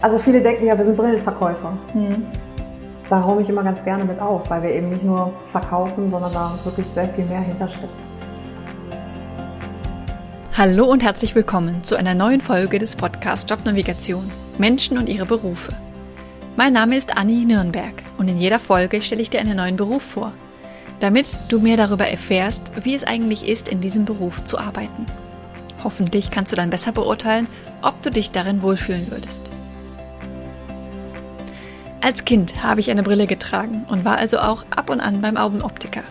Also viele denken ja, wir sind Brillenverkäufer. Mhm. Da räume ich immer ganz gerne mit auf, weil wir eben nicht nur verkaufen, sondern da wirklich sehr viel mehr hintersteckt. Hallo und herzlich willkommen zu einer neuen Folge des Podcasts Jobnavigation Menschen und ihre Berufe. Mein Name ist Anni Nürnberg und in jeder Folge stelle ich dir einen neuen Beruf vor, damit du mehr darüber erfährst, wie es eigentlich ist, in diesem Beruf zu arbeiten. Hoffentlich kannst du dann besser beurteilen, ob du dich darin wohlfühlen würdest. Als Kind habe ich eine Brille getragen und war also auch ab und an beim Augenoptiker.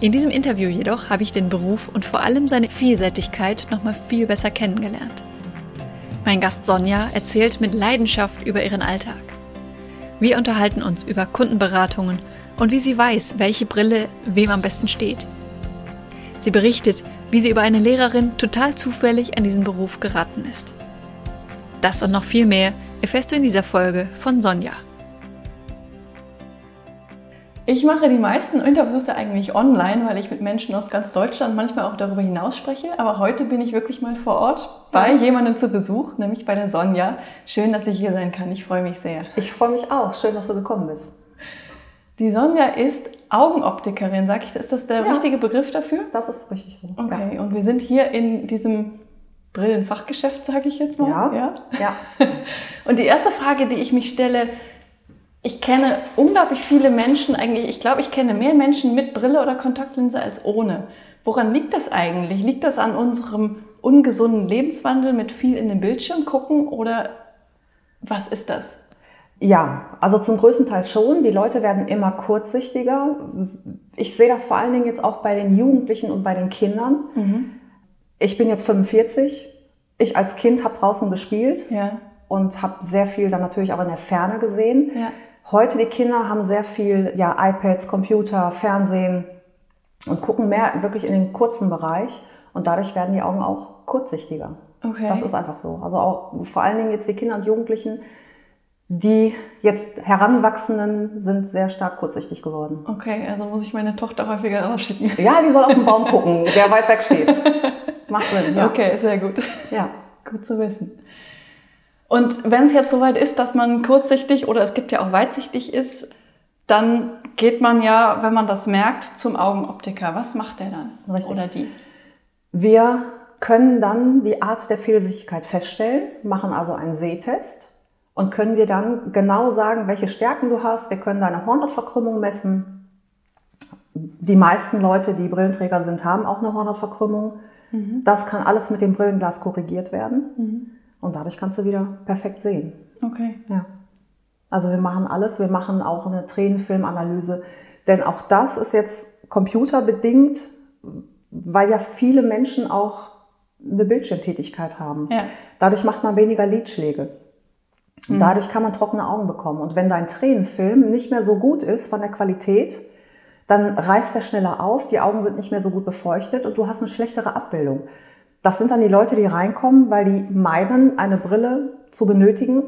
In diesem Interview jedoch habe ich den Beruf und vor allem seine Vielseitigkeit nochmal viel besser kennengelernt. Mein Gast Sonja erzählt mit Leidenschaft über ihren Alltag. Wir unterhalten uns über Kundenberatungen und wie sie weiß, welche Brille wem am besten steht. Sie berichtet, wie sie über eine Lehrerin total zufällig an diesen Beruf geraten ist. Das und noch viel mehr erfährst du in dieser Folge von Sonja. Ich mache die meisten Interviews ja eigentlich online, weil ich mit Menschen aus ganz Deutschland manchmal auch darüber hinaus spreche. Aber heute bin ich wirklich mal vor Ort bei jemandem zu Besuch, nämlich bei der Sonja. Schön, dass ich hier sein kann. Ich freue mich sehr. Ich freue mich auch. Schön, dass du gekommen bist. Die Sonja ist Augenoptikerin, sag ich. Ist das der ja, richtige Begriff dafür? Das ist richtig so. Okay, ja. und wir sind hier in diesem Brillenfachgeschäft, sage ich jetzt mal. Ja. ja. ja. und die erste Frage, die ich mich stelle, ich kenne unglaublich viele Menschen, eigentlich, ich glaube, ich kenne mehr Menschen mit Brille oder Kontaktlinse als ohne. Woran liegt das eigentlich? Liegt das an unserem ungesunden Lebenswandel mit viel in den Bildschirm gucken oder was ist das? Ja, also zum größten Teil schon. Die Leute werden immer kurzsichtiger. Ich sehe das vor allen Dingen jetzt auch bei den Jugendlichen und bei den Kindern. Mhm. Ich bin jetzt 45. Ich als Kind habe draußen gespielt ja. und habe sehr viel dann natürlich auch in der Ferne gesehen. Ja. Heute die Kinder haben sehr viel ja, iPads, Computer, Fernsehen und gucken mehr wirklich in den kurzen Bereich und dadurch werden die Augen auch kurzsichtiger. Okay. Das ist einfach so. Also auch vor allen Dingen jetzt die Kinder und Jugendlichen, die jetzt Heranwachsenden sind sehr stark kurzsichtig geworden. Okay, also muss ich meine Tochter häufiger rausschicken. Ja, die soll auf den Baum gucken, der weit weg steht. Macht Sinn, ja. Okay, sehr gut. Ja. Gut zu wissen. Und wenn es jetzt soweit ist, dass man kurzsichtig oder es gibt ja auch weitsichtig ist, dann geht man ja, wenn man das merkt, zum Augenoptiker. Was macht der dann Richtig. oder die? Wir können dann die Art der Fehlsichtigkeit feststellen, machen also einen Sehtest und können dir dann genau sagen, welche Stärken du hast. Wir können deine Hornhautverkrümmung messen. Die meisten Leute, die Brillenträger sind, haben auch eine Hornhautverkrümmung. Mhm. Das kann alles mit dem Brillenglas korrigiert werden. Mhm. Und dadurch kannst du wieder perfekt sehen. Okay. Ja. Also wir machen alles. Wir machen auch eine Tränenfilmanalyse. Denn auch das ist jetzt computerbedingt, weil ja viele Menschen auch eine Bildschirmtätigkeit haben. Ja. Dadurch macht man weniger Lidschläge. Mhm. Dadurch kann man trockene Augen bekommen. Und wenn dein Tränenfilm nicht mehr so gut ist von der Qualität, dann reißt er schneller auf, die Augen sind nicht mehr so gut befeuchtet und du hast eine schlechtere Abbildung. Das sind dann die Leute, die reinkommen, weil die meinen, eine Brille zu benötigen.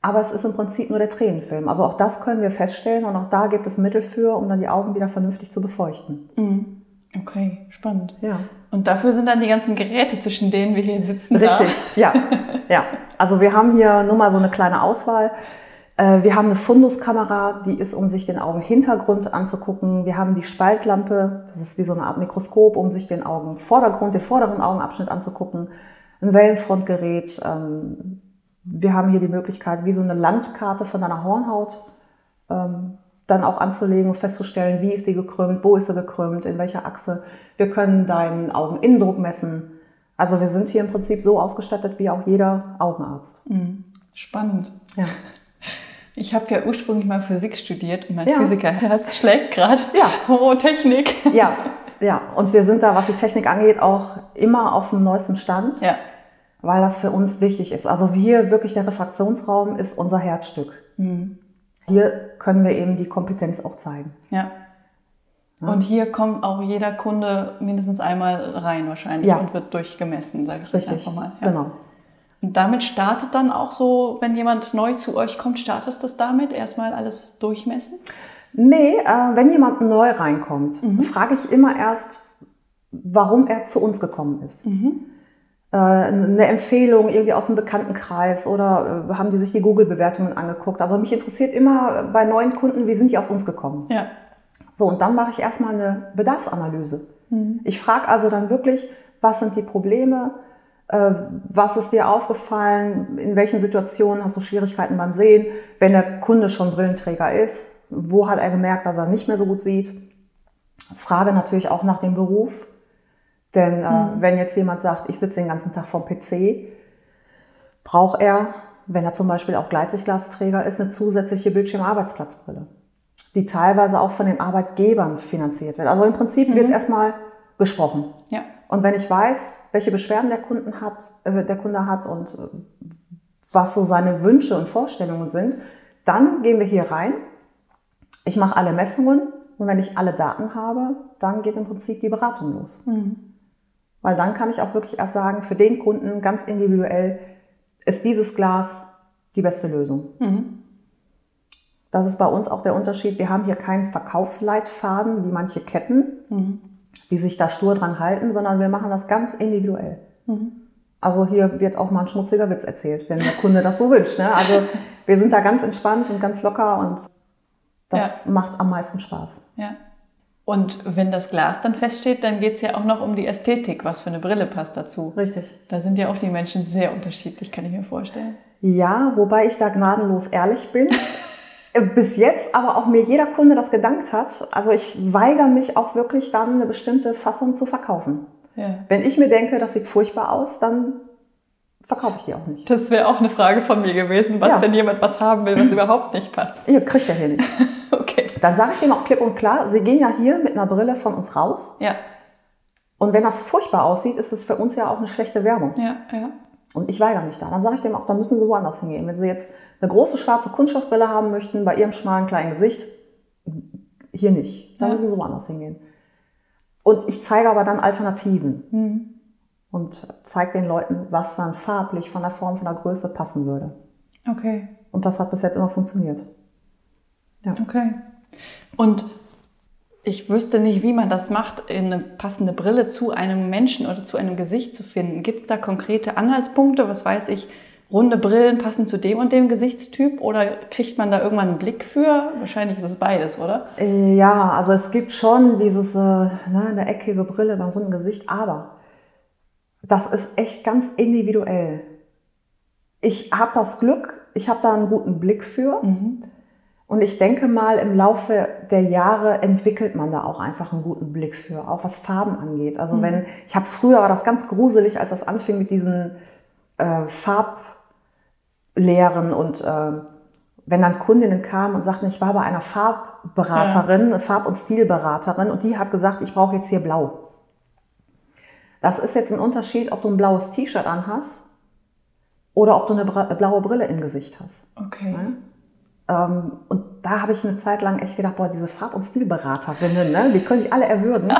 Aber es ist im Prinzip nur der Tränenfilm. Also auch das können wir feststellen und auch da gibt es Mittel für, um dann die Augen wieder vernünftig zu befeuchten. Mhm. Okay, spannend. Ja. Und dafür sind dann die ganzen Geräte, zwischen denen wir hier sitzen. Richtig, da. ja. ja. Also wir haben hier nur mal so eine kleine Auswahl. Äh, wir haben eine Funduskamera, die ist, um sich den Augenhintergrund anzugucken. Wir haben die Spaltlampe, das ist wie so eine Art Mikroskop, um sich den Augenvordergrund, den vorderen Augenabschnitt anzugucken. Ein Wellenfrontgerät. Ähm, wir haben hier die Möglichkeit, wie so eine Landkarte von deiner Hornhaut ähm, dann auch anzulegen und festzustellen, wie ist die gekrümmt, wo ist sie gekrümmt, in welcher Achse. Wir können deinen Augeninnendruck messen. Also wir sind hier im Prinzip so ausgestattet wie auch jeder Augenarzt. Mhm. Spannend. Ja. Ich habe ja ursprünglich mal Physik studiert und mein ja. Physikerherz schlägt gerade. Ja. Oh, Technik. Ja, ja. Und wir sind da, was die Technik angeht, auch immer auf dem neuesten Stand. Ja. Weil das für uns wichtig ist. Also hier wirklich der Refraktionsraum ist unser Herzstück. Mhm. Hier können wir eben die Kompetenz auch zeigen. Ja. ja. Und hier kommt auch jeder Kunde mindestens einmal rein wahrscheinlich ja. und wird durchgemessen, sage ich Richtig. jetzt einfach mal. Ja. Genau. Und damit startet dann auch so, wenn jemand neu zu euch kommt, startet das damit? Erstmal alles durchmessen? Nee, äh, wenn jemand neu reinkommt, mhm. frage ich immer erst, warum er zu uns gekommen ist. Mhm. äh, eine Empfehlung irgendwie aus dem Bekanntenkreis oder äh, haben die sich die Google-Bewertungen angeguckt. Also mich interessiert immer bei neuen Kunden, wie sind die auf uns gekommen. Ja. So, und dann mache ich erstmal eine Bedarfsanalyse. Mhm. Ich frage also dann wirklich, was sind die Probleme, was ist dir aufgefallen, in welchen Situationen hast du Schwierigkeiten beim Sehen, wenn der Kunde schon Brillenträger ist, wo hat er gemerkt, dass er nicht mehr so gut sieht. Frage natürlich auch nach dem Beruf, denn äh, mhm. wenn jetzt jemand sagt, ich sitze den ganzen Tag vorm PC, braucht er, wenn er zum Beispiel auch Gleitsichtglasträger ist, eine zusätzliche Bildschirmarbeitsplatzbrille, die teilweise auch von den Arbeitgebern finanziert wird. Also im Prinzip mhm. wird erstmal gesprochen. Ja. Und wenn ich weiß, welche Beschwerden der, Kunden hat, äh, der Kunde hat und äh, was so seine Wünsche und Vorstellungen sind, dann gehen wir hier rein. Ich mache alle Messungen und wenn ich alle Daten habe, dann geht im Prinzip die Beratung los. Mhm. Weil dann kann ich auch wirklich erst sagen, für den Kunden ganz individuell ist dieses Glas die beste Lösung. Mhm. Das ist bei uns auch der Unterschied. Wir haben hier keinen Verkaufsleitfaden wie manche Ketten, mhm. Die sich da stur dran halten, sondern wir machen das ganz individuell. Mhm. Also hier wird auch mal ein schmutziger Witz erzählt, wenn der Kunde das so wünscht. Ne? Also wir sind da ganz entspannt und ganz locker und das ja. macht am meisten Spaß. Ja. Und wenn das Glas dann feststeht, dann geht es ja auch noch um die Ästhetik. Was für eine Brille passt dazu? Richtig. Da sind ja auch die Menschen sehr unterschiedlich, kann ich mir vorstellen. Ja, wobei ich da gnadenlos ehrlich bin. Bis jetzt aber auch mir jeder Kunde das gedankt hat. Also ich weigere mich auch wirklich dann eine bestimmte Fassung zu verkaufen. Ja. Wenn ich mir denke, das sieht furchtbar aus, dann verkaufe ich die auch nicht. Das wäre auch eine Frage von mir gewesen. Was, ja. wenn jemand was haben will, was überhaupt nicht passt? Ihr kriegt ja hier nicht. okay. Dann sage ich dem auch klipp und klar, Sie gehen ja hier mit einer Brille von uns raus. Ja. Und wenn das furchtbar aussieht, ist es für uns ja auch eine schlechte Werbung. Ja, ja. Und ich weigere mich da. Dann sage ich dem auch, dann müssen Sie woanders hingehen. Wenn Sie jetzt eine große schwarze Kunststoffbrille haben möchten, bei Ihrem schmalen kleinen Gesicht, hier nicht. Dann ja. müssen Sie woanders hingehen. Und ich zeige aber dann Alternativen. Mhm und zeigt den Leuten, was dann farblich von der Form, von der Größe passen würde. Okay. Und das hat bis jetzt immer funktioniert. Ja. Okay. Und ich wüsste nicht, wie man das macht, eine passende Brille zu einem Menschen oder zu einem Gesicht zu finden. Gibt es da konkrete Anhaltspunkte? Was weiß ich, runde Brillen passen zu dem und dem Gesichtstyp oder kriegt man da irgendwann einen Blick für? Wahrscheinlich ist es beides, oder? Äh, ja, also es gibt schon dieses, äh, ne, eine eckige Brille beim runden Gesicht, aber das ist echt ganz individuell. Ich habe das Glück, ich habe da einen guten Blick für. Mhm. Und ich denke mal, im Laufe der Jahre entwickelt man da auch einfach einen guten Blick für, auch was Farben angeht. Also mhm. wenn, ich habe früher war das ganz gruselig, als das anfing mit diesen äh, Farblehren und äh, wenn dann Kundinnen kamen und sagten, ich war bei einer Farbberaterin, ja. Farb- und Stilberaterin und die hat gesagt, ich brauche jetzt hier blau. Das ist jetzt ein Unterschied, ob du ein blaues T-Shirt anhast oder ob du eine blaue Brille im Gesicht hast. Okay. Ja? Ähm, und da habe ich eine Zeit lang echt gedacht, boah, diese Farb- und Stilberaterinnen, ne, die können ich alle erwürgen.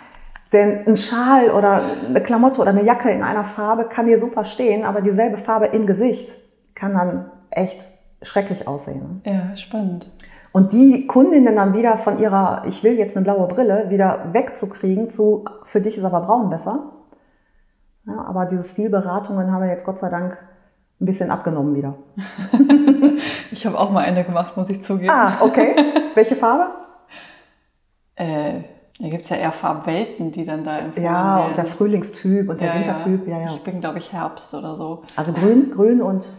Denn ein Schal oder eine Klamotte oder eine Jacke in einer Farbe kann dir super stehen, aber dieselbe Farbe im Gesicht kann dann echt schrecklich aussehen. Ne? Ja, spannend. Und die Kundinnen dann wieder von ihrer, ich will jetzt eine blaue Brille, wieder wegzukriegen zu, für dich ist aber braun besser. Ja, aber diese Stilberatungen haben wir jetzt Gott sei Dank ein bisschen abgenommen wieder. ich habe auch mal eine gemacht, muss ich zugeben. Ah, okay. Welche Farbe? äh, da gibt es ja eher Farbwelten, die dann da empfohlen Ja, werden. und der Frühlingstyp und der ja, Wintertyp. Ja. Ja, Ich bin, glaube ich, Herbst oder so. Also grün, grün und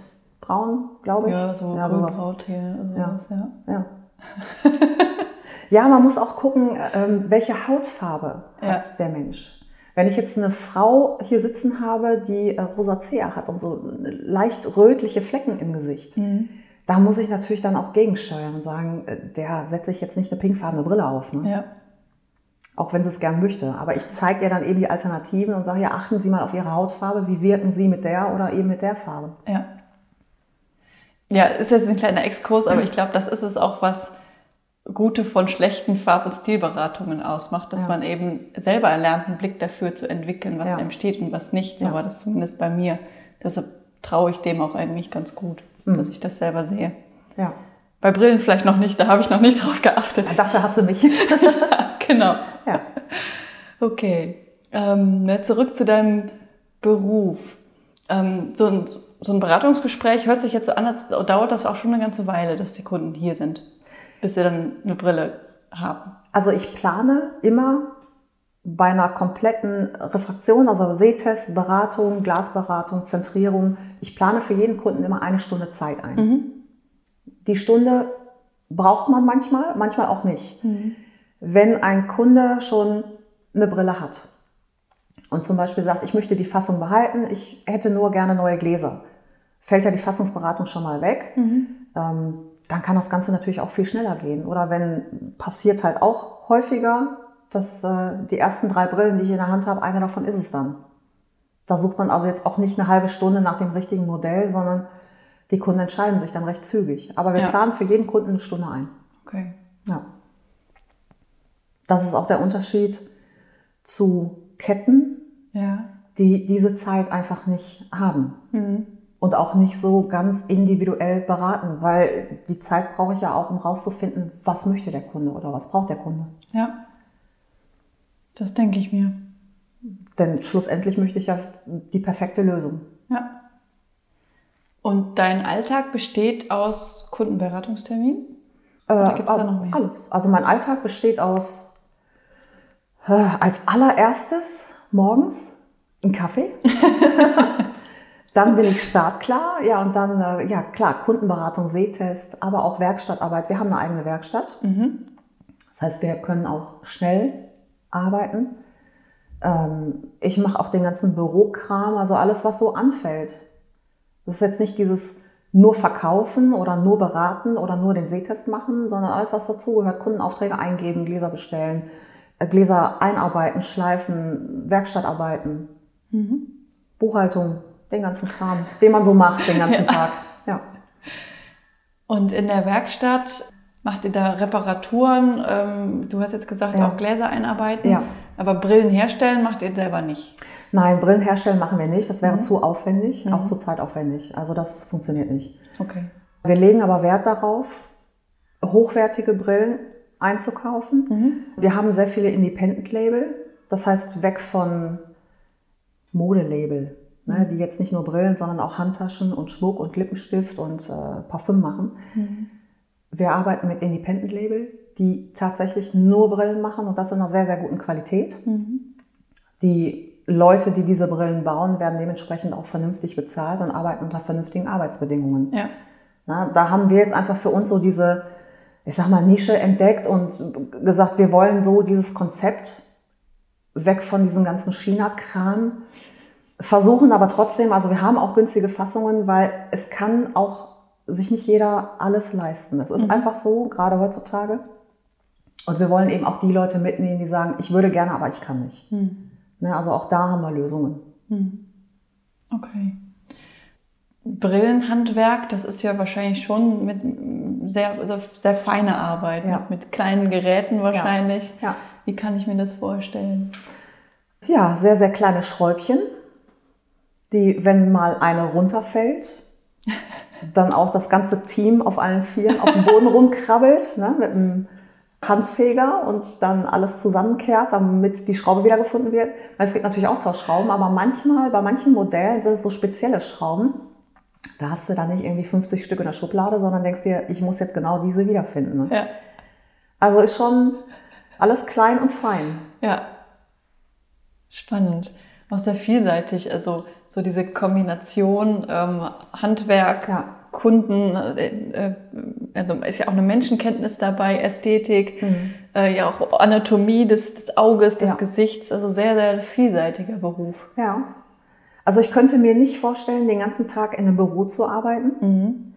braun, glaube ich. Ja, so ja, sowas. Brauthiel, sowas, ja. ja. ja, man muss auch gucken, ähm, welche Hautfarbe ja. hat der Mensch. Wenn ich jetzt eine Frau hier sitzen habe, die äh, Rosacea hat und so leicht rötliche Flecken im Gesicht, mhm. da muss ich natürlich dann auch gegensteuern und sagen, äh, der setze ich jetzt nicht eine pinkfarbene Brille auf. Ne? Ja. Auch wenn sie es gern möchte. Aber ich zeige ihr dann eben die Alternativen und sage, ja, achten Sie mal auf Ihre Hautfarbe, wie wirken Sie mit der oder eben mit der Farbe. Ja. Ja, ist jetzt ein kleiner Exkurs, aber ich glaube, das ist es auch, was gute von schlechten Farb- und Stilberatungen ausmacht, dass ja. man eben selber erlernt, einen Blick dafür zu entwickeln, was ja. einem steht und was nicht. So ja. war das zumindest bei mir. Deshalb traue ich dem auch eigentlich ganz gut, mhm. dass ich das selber sehe. Ja. Bei Brillen vielleicht noch nicht, da habe ich noch nicht drauf geachtet. dafür hast du mich. genau. Ja. Okay. Ähm, ne, zurück zu deinem Beruf. Ähm, so, ein, so ein Beratungsgespräch hört sich jetzt so an, als dauert das auch schon eine ganze Weile, dass die Kunden hier sind, bis sie dann eine Brille haben. Also ich plane immer bei einer kompletten Refraktion, also Sehtest, Beratung, Glasberatung, Zentrierung, ich plane für jeden Kunden immer eine Stunde Zeit ein. Mhm. Die Stunde braucht man manchmal, manchmal auch nicht. Mhm. Wenn ein Kunde schon eine Brille hat und zum Beispiel sagt, ich möchte die Fassung behalten, ich hätte nur gerne neue Gläser, fällt ja die Fassungsberatung schon mal weg. Mhm. Ähm, dann kann das Ganze natürlich auch viel schneller gehen. Oder wenn passiert halt auch häufiger, dass äh, die ersten drei Brillen, die ich in der Hand habe, eine davon ist es dann. Da sucht man also jetzt auch nicht eine halbe Stunde nach dem richtigen Modell, sondern die Kunden entscheiden sich dann recht zügig. Aber wir ja. planen für jeden Kunden eine Stunde ein. Okay. Ja. Das ist auch der Unterschied zu Ketten, ja. die diese Zeit einfach nicht haben. Mhm. Und auch nicht so ganz individuell beraten, weil die Zeit brauche ich ja auch, um rauszufinden, was möchte der Kunde oder was braucht der Kunde. Ja. Das denke ich mir. Denn schlussendlich möchte ich ja die perfekte Lösung. Ja. Und dein Alltag besteht aus Kundenberatungsterminen? Oder gibt es da noch mehr? Alles. Also mein Alltag besteht aus äh, als allererstes morgens ein Kaffee. dann bin ich startklar. Ja, und dann, äh, ja klar, Kundenberatung, Sehtest, aber auch Werkstattarbeit. Wir haben eine eigene Werkstatt. Mhm. Das heißt, wir können auch schnell arbeiten. Ähm, ich mache auch den ganzen Bürokram, also alles, was so anfällt. Das ist jetzt nicht dieses nur verkaufen oder nur beraten oder nur den Sehtest machen, sondern alles, was dazugehört. Kundenaufträge eingeben, Gläser bestellen, Gläser einarbeiten, schleifen, Werkstattarbeiten, mhm. Buchhaltung, den ganzen Kram, den man so macht den ganzen Tag. Ja. Und in der Werkstatt Macht ihr da Reparaturen? Ähm, du hast jetzt gesagt, ja. auch Gläser einarbeiten. Ja. Aber Brillen herstellen macht ihr selber nicht? Nein, Brillen herstellen machen wir nicht. Das wäre mhm. zu aufwendig, mhm. auch zu zeitaufwendig. Also das funktioniert nicht. Okay. Wir legen aber Wert darauf, hochwertige Brillen einzukaufen. Mhm. Wir haben sehr viele Independent-Label. Das heißt, weg von Modelabel, ne, mhm. die jetzt nicht nur Brillen, sondern auch Handtaschen und Schmuck und Lippenstift und äh, Parfüm machen. Mhm. Wir arbeiten mit Independent Label, die tatsächlich nur Brillen machen und das in einer sehr, sehr guten Qualität. Mhm. Die Leute, die diese Brillen bauen, werden dementsprechend auch vernünftig bezahlt und arbeiten unter vernünftigen Arbeitsbedingungen. Ja. Na, da haben wir jetzt einfach für uns so diese, ich sag mal, Nische entdeckt und gesagt, wir wollen so dieses Konzept weg von diesem ganzen China-Kram versuchen, aber trotzdem, also wir haben auch günstige Fassungen, weil es kann auch sich nicht jeder alles leisten. Das ist mhm. einfach so, gerade heutzutage. Und wir wollen eben auch die Leute mitnehmen, die sagen, ich würde gerne, aber ich kann nicht. Mhm. Ne, also auch da haben wir Lösungen. Mhm. Okay. Brillenhandwerk, das ist ja wahrscheinlich schon mit sehr, also sehr feine Arbeit, ja. mit kleinen Geräten wahrscheinlich. Ja. ja. Wie kann ich mir das vorstellen? Ja, sehr, sehr kleine Schräubchen, die, wenn mal eine runterfällt, dann auch das ganze Team auf allen Vieren auf dem Boden rumkrabbelt ne, mit einem Handfeger und dann alles zusammenkehrt, damit die Schraube wiedergefunden wird. Es gibt natürlich Austauschschrauben, aber manchmal, bei manchen Modellen sind es so spezielle Schrauben. Da hast du dann nicht irgendwie 50 Stück in der Schublade, sondern denkst dir, ich muss jetzt genau diese wiederfinden. Ne? Ja. Also ist schon alles klein und fein. Ja. Spannend. Auch sehr vielseitig. Also so diese Kombination ähm, Handwerk, ja. Kunden, äh, äh, also ist ja auch eine Menschenkenntnis dabei, Ästhetik, mhm. äh, ja auch Anatomie des, des Auges, des ja. Gesichts, also sehr, sehr vielseitiger Beruf. Ja. Also ich könnte mir nicht vorstellen, den ganzen Tag in einem Büro zu arbeiten. Mhm.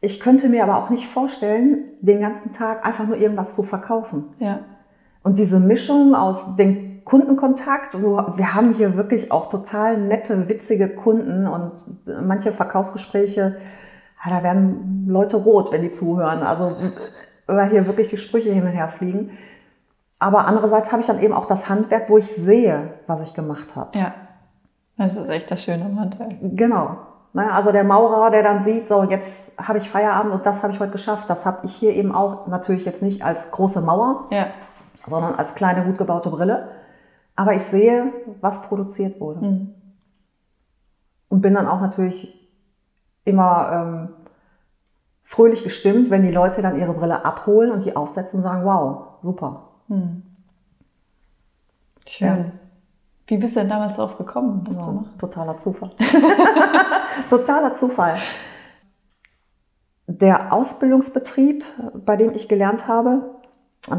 Ich könnte mir aber auch nicht vorstellen, den ganzen Tag einfach nur irgendwas zu verkaufen. Ja. Und diese Mischung aus den Kundenkontakt. Wir haben hier wirklich auch total nette, witzige Kunden und manche Verkaufsgespräche, da werden Leute rot, wenn die zuhören. Also weil hier wirklich die Sprüche hin und her fliegen. Aber andererseits habe ich dann eben auch das Handwerk, wo ich sehe, was ich gemacht habe. Ja, das ist echt das Schöne am Handwerk. Genau. Also der Maurer, der dann sieht, so jetzt habe ich Feierabend und das habe ich heute geschafft. Das habe ich hier eben auch natürlich jetzt nicht als große Mauer, ja. sondern als kleine, gut gebaute Brille. Aber ich sehe, was produziert wurde. Mhm. und bin dann auch natürlich immer ähm, fröhlich gestimmt, wenn die Leute dann ihre Brille abholen und die aufsetzen und sagen, wow, super. Hm. Schön. Ja. Wie bist du denn damals darauf gekommen, das ja, zu machen? Totaler Zufall. totaler Zufall. Der Ausbildungsbetrieb, bei dem ich gelernt habe,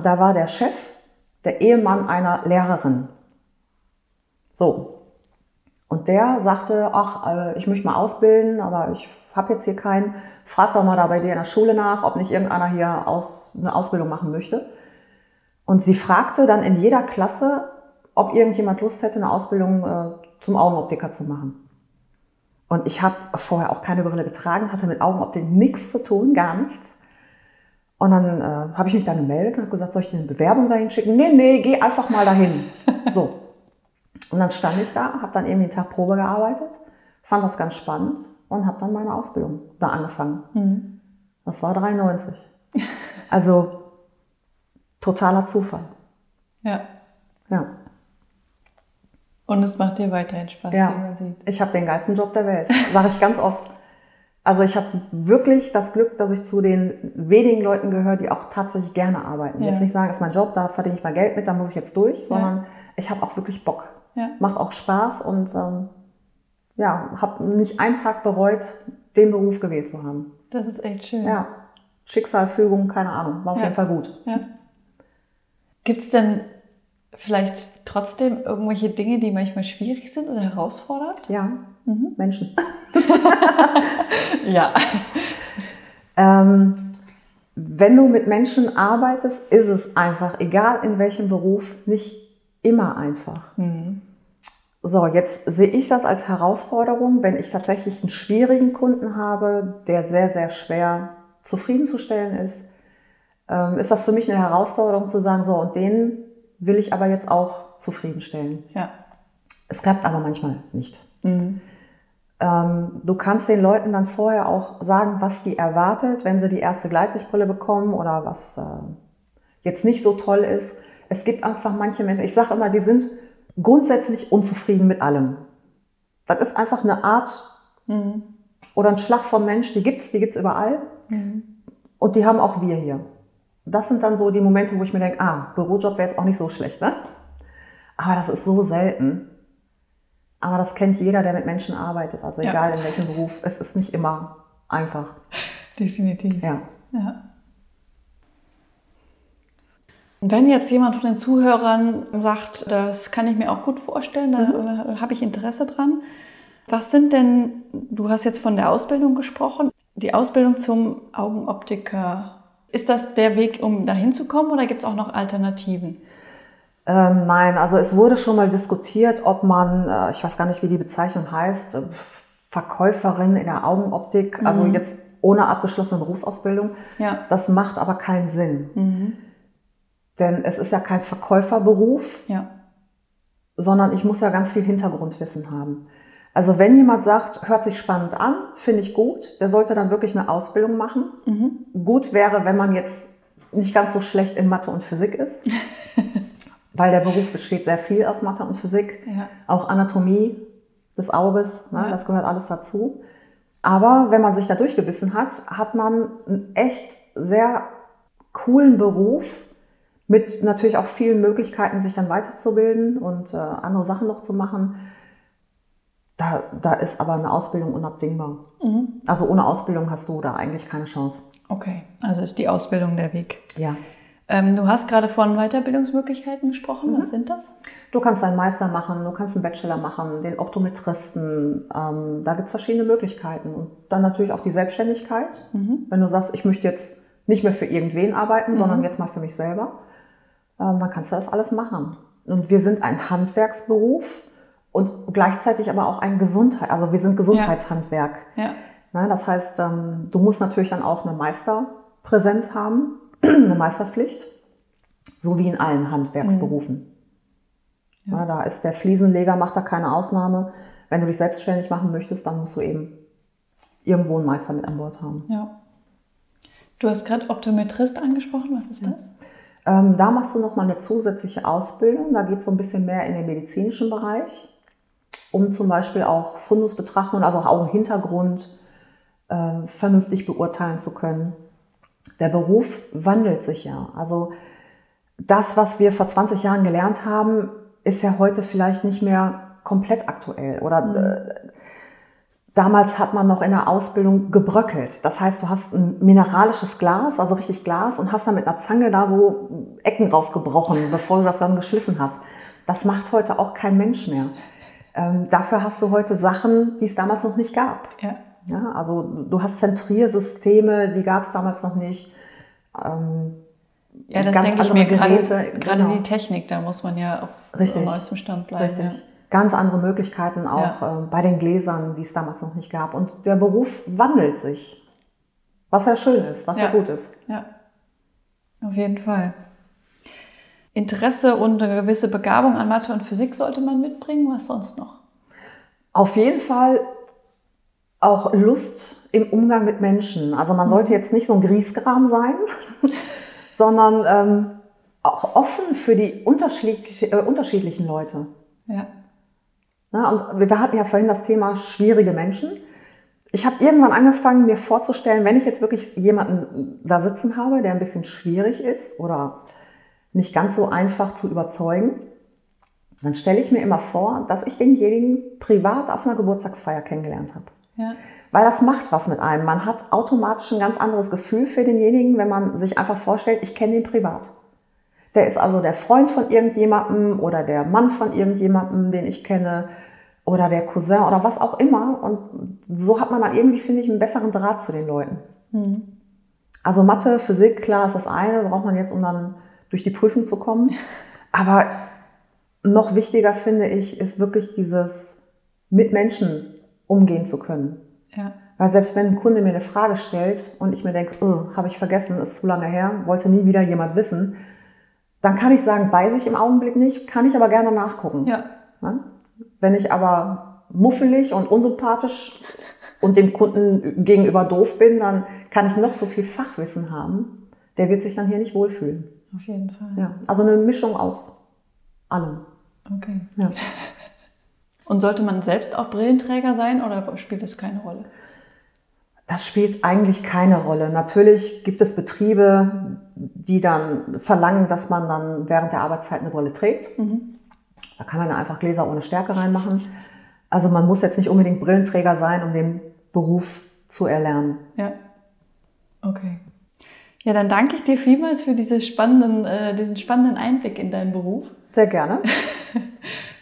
da war der Chef der Ehemann einer Lehrerin. So. Und der sagte, ach, äh, ich möchte mal ausbilden, aber ich habe jetzt hier keinen. Frag doch mal da bei dir in der Schule nach, ob nicht irgendeiner hier aus, eine Ausbildung machen möchte. Und sie fragte dann in jeder Klasse, ob irgendjemand Lust hätte, eine Ausbildung äh, zum Augenoptiker zu machen. Und ich habe vorher auch keine Brille getragen, hatte mit Augenoptik nichts zu tun, gar nichts. Und dann äh, habe ich mich dann gemeldet und habe gesagt, soll ich eine Bewerbung dahin schicken? Nee, nee, geh einfach mal dahin. so. Und dann stand ich da, habe dann irgendwie einen Tag Probe gearbeitet, fand das ganz spannend und habe dann meine Ausbildung da angefangen. Mhm. Das war 93. Also totaler Zufall. Ja. Ja. Und es macht dir weiterhin Spaß, ja. wie man sieht. Ich habe den geilsten Job der Welt, sage ich ganz oft. Also ich habe wirklich das Glück, dass ich zu den wenigen Leuten gehöre, die auch tatsächlich gerne arbeiten. Ja. Jetzt nicht sagen, ist mein Job, da verdiene ich mal Geld mit, da muss ich jetzt durch, sondern ja. ich habe auch wirklich Bock. Ja. Macht auch Spaß und ähm, ja, habe nicht einen Tag bereut, den Beruf gewählt zu haben. Das ist echt schön. Ja. Schicksal, Fügung, keine Ahnung, war auf jeden Fall gut. Ja. Gibt es denn vielleicht trotzdem irgendwelche Dinge, die manchmal schwierig sind oder herausfordernd? Ja, mhm. Menschen. ja. Ähm, wenn du mit Menschen arbeitest, ist es einfach, egal in welchem Beruf, nicht immer einfach. Mhm. So, jetzt sehe ich das als Herausforderung, wenn ich tatsächlich einen schwierigen Kunden habe, der sehr, sehr schwer zufriedenzustellen ist, ähm, ist das für mich eine Herausforderung zu sagen, so, und den will ich aber jetzt auch zufriedenstellen. Ja. Es klappt aber manchmal nicht. Mhm. Ähm, du kannst den Leuten dann vorher auch sagen, was die erwartet, wenn sie die erste Gleitsichtbrille bekommen oder was äh, jetzt nicht so toll ist. Es gibt einfach manche Menschen, ich sage immer, die sind grundsätzlich unzufrieden mit allem. Das ist einfach eine Art mhm. oder ein Schlag vom Mensch, die gibt es, die gibt es überall. Mhm. Und die haben auch wir hier das sind dann so die Momente, wo ich mir denke, ah, Bürojob wäre jetzt auch nicht so schlecht, ne? Aber das ist so selten. Aber das kennt jeder, der mit Menschen arbeitet. Also ja. egal in welchem Beruf, es ist nicht immer einfach. Definitiv. Ja. ja. Wenn jetzt jemand von den Zuhörern sagt, das kann ich mir auch gut vorstellen, da mhm. habe ich Interesse dran. Was sind denn, du hast jetzt von der Ausbildung gesprochen, die Ausbildung zum Augenoptiker ist das der Weg, um dahin zu kommen oder gibt es auch noch Alternativen? Ähm, nein, also es wurde schon mal diskutiert, ob man, äh, ich weiß gar nicht, wie die Bezeichnung heißt, äh, Verkäuferin in der Augenoptik, also mhm. also jetzt ohne abgeschlossene Berufsausbildung. Ja. Das macht aber keinen Sinn. Mhm. Denn es ist ja kein Verkäuferberuf, ja. sondern ich muss ja ganz viel Hintergrundwissen haben. Also wenn jemand sagt, hört sich spannend an, finde ich gut, der sollte dann wirklich eine Ausbildung machen. Mhm. Gut wäre, wenn man jetzt nicht ganz so schlecht in Mathe und Physik ist, weil der Beruf besteht sehr viel aus Mathe und Physik, ja. auch Anatomie des Auges, ne, ja. das gehört alles dazu. Aber wenn man sich da durchgebissen hat, hat man einen echt sehr coolen Beruf mit natürlich auch vielen Möglichkeiten, sich dann weiterzubilden und äh, andere Sachen noch zu machen. Da, da ist aber eine Ausbildung unabdingbar. Mhm. Also ohne Ausbildung hast du da eigentlich keine Chance. Okay, also ist die Ausbildung der Weg. Ja. Ähm, du hast gerade von Weiterbildungsmöglichkeiten gesprochen. Mhm. Was sind das? Du kannst einen Meister machen, du kannst einen Bachelor machen, den Optometristen. Ähm, da gibt es verschiedene Möglichkeiten. Und dann natürlich auch die Selbstständigkeit. Mhm. Wenn du sagst, ich möchte jetzt nicht mehr für irgendwen arbeiten, mhm. sondern jetzt mal für mich selber, ähm, dann kannst du das alles machen. Und wir sind ein Handwerksberuf und gleichzeitig aber auch ein Gesundheit, also wir sind Gesundheitshandwerk. Ja. ja. Na, das heißt, ähm, du musst natürlich dann auch eine Meisterpräsenz haben, eine Meisterpflicht, so wie in allen Handwerksberufen. Mhm. Ja. Na, da ist der Fliesenleger, macht da keine Ausnahme. Wenn du dich selbstständig machen möchtest, dann musst du eben irgendwo einen Meister mit an Bord haben. Ja. Du hast gerade Optometrist angesprochen, was ist das? Ähm, da machst du nochmal eine zusätzliche Ausbildung. Da geht es so ein bisschen mehr in den medizinischen Bereich. Um zum Beispiel auch Fundusbetrachtung, also auch Hintergrund äh, vernünftig beurteilen zu können. Der Beruf wandelt sich ja. Also das, was wir vor 20 Jahren gelernt haben, ist ja heute vielleicht nicht mehr komplett aktuell. Oder mhm. äh, damals hat man noch in der Ausbildung gebröckelt. Das heißt, du hast ein mineralisches Glas, also richtig Glas, und hast dann mit einer Zange da so Ecken rausgebrochen, bevor du das dann geschliffen hast. Das macht heute auch kein Mensch mehr. Ähm, dafür hast du heute Sachen, die es damals noch nicht gab. Ja. Ja, also du hast Zentriersysteme, die gab es damals noch nicht. Ähm, ja, das denke ich mir Geräte, gerade, genau. die Technik, da muss man ja auf Richtig. neuestem Stand bleiben. Richtig. Ja. Ganz andere Möglichkeiten auch ja. äh, bei den Gläsern, die es damals noch nicht gab. Und der Beruf wandelt sich. Was ja schön ist, was ja, ja gut ist. Ja, auf jeden Fall. Interesse und eine gewisse Begabung an Mathe und Physik sollte man mitbringen. Was sonst noch? Auf jeden Fall auch Lust im Umgang mit Menschen. Also man sollte jetzt nicht so ein Griesgram sein, sondern ähm, auch offen für die unterschiedliche, äh, unterschiedlichen Leute. Ja. Na, und wir hatten ja vorhin das Thema schwierige Menschen. Ich habe irgendwann angefangen, mir vorzustellen, wenn ich jetzt wirklich jemanden da sitzen habe, der ein bisschen schwierig ist oder nicht ganz so einfach zu überzeugen, dann stelle ich mir immer vor, dass ich denjenigen privat auf einer Geburtstagsfeier kennengelernt habe. Ja. Weil das macht was mit einem. Man hat automatisch ein ganz anderes Gefühl für denjenigen, wenn man sich einfach vorstellt, ich kenne den privat. Der ist also der Freund von irgendjemandem oder der Mann von irgendjemandem, den ich kenne oder der Cousin oder was auch immer. Und so hat man dann irgendwie, finde ich, einen besseren Draht zu den Leuten. Mhm. Also Mathe, Physik, klar ist das eine, braucht man jetzt, um dann durch die Prüfung zu kommen. Aber noch wichtiger finde ich, ist wirklich dieses mit Menschen umgehen zu können. Ja. Weil selbst wenn ein Kunde mir eine Frage stellt und ich mir denke, oh, habe ich vergessen, ist zu lange her, wollte nie wieder jemand wissen, dann kann ich sagen, weiß ich im Augenblick nicht, kann ich aber gerne nachgucken. Ja. Wenn ich aber muffelig und unsympathisch und dem Kunden gegenüber doof bin, dann kann ich noch so viel Fachwissen haben. Der wird sich dann hier nicht wohlfühlen. Auf jeden Fall. Ja, also eine Mischung aus allem. Okay. Ja. Und sollte man selbst auch Brillenträger sein oder spielt das keine Rolle? Das spielt eigentlich keine Rolle. Natürlich gibt es Betriebe, die dann verlangen, dass man dann während der Arbeitszeit eine Brille trägt. Mhm. Da kann man einfach Gläser ohne Stärke reinmachen. Also man muss jetzt nicht unbedingt Brillenträger sein, um den Beruf zu erlernen. Ja. Okay. Ja, dann danke ich dir vielmals für diese spannenden, äh, diesen spannenden Einblick in deinen Beruf. Sehr gerne.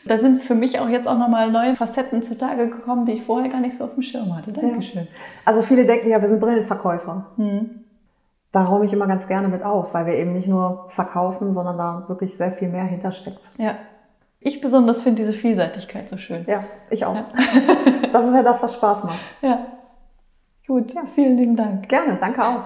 Da sind für mich auch jetzt auch nochmal neue Facetten zutage gekommen, die ich vorher gar nicht so auf dem Schirm hatte. Dankeschön. Ja. Also viele denken ja, wir sind Brillenverkäufer. Hm. Da räume ich immer ganz gerne mit auf, weil wir eben nicht nur verkaufen, sondern da wirklich sehr viel mehr hintersteckt. Ja. Ich besonders finde diese Vielseitigkeit so schön. Ja, ich auch. Ja. das ist ja das, was Spaß macht. Ja. Gut, ja, vielen lieben Dank. Gerne, danke auch.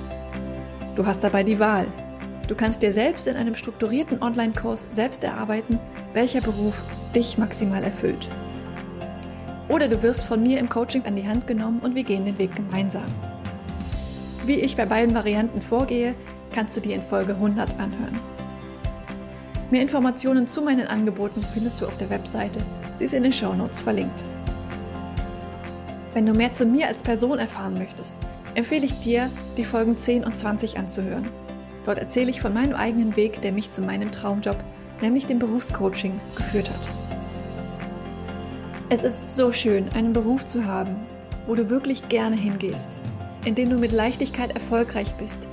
Du hast dabei die Wahl. Du kannst dir selbst in einem strukturierten Online-Kurs selbst erarbeiten, welcher Beruf dich maximal erfüllt. Oder du wirst von mir im Coaching an die Hand genommen und wir gehen den Weg gemeinsam. Wie ich bei beiden Varianten vorgehe, kannst du dir in Folge 100 anhören. Mehr Informationen zu meinen Angeboten findest du auf der Webseite. Sie ist in den Show Notes verlinkt. Wenn du mehr zu mir als Person erfahren möchtest, empfehle ich dir, die Folgen 10 und 20 anzuhören. Dort erzähle ich von meinem eigenen Weg, der mich zu meinem Traumjob nämlich dem Berufscoaching, geführt hat. Es ist so schön, einen Beruf zu haben, wo du wirklich gerne hingehst, in dem du mit Leichtigkeit erfolgreich bist,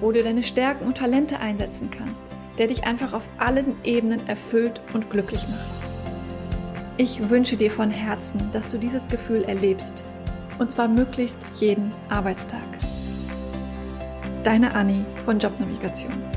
wo du deine Stärken und Talente einsetzen kannst, der dich einfach auf allen Ebenen erfüllt und glücklich macht. Ich wünsche dir von Herzen, dass du dieses Gefühl erlebst, und zwar möglichst jeden Arbeitstag. Deine Anni von Jobnavigation.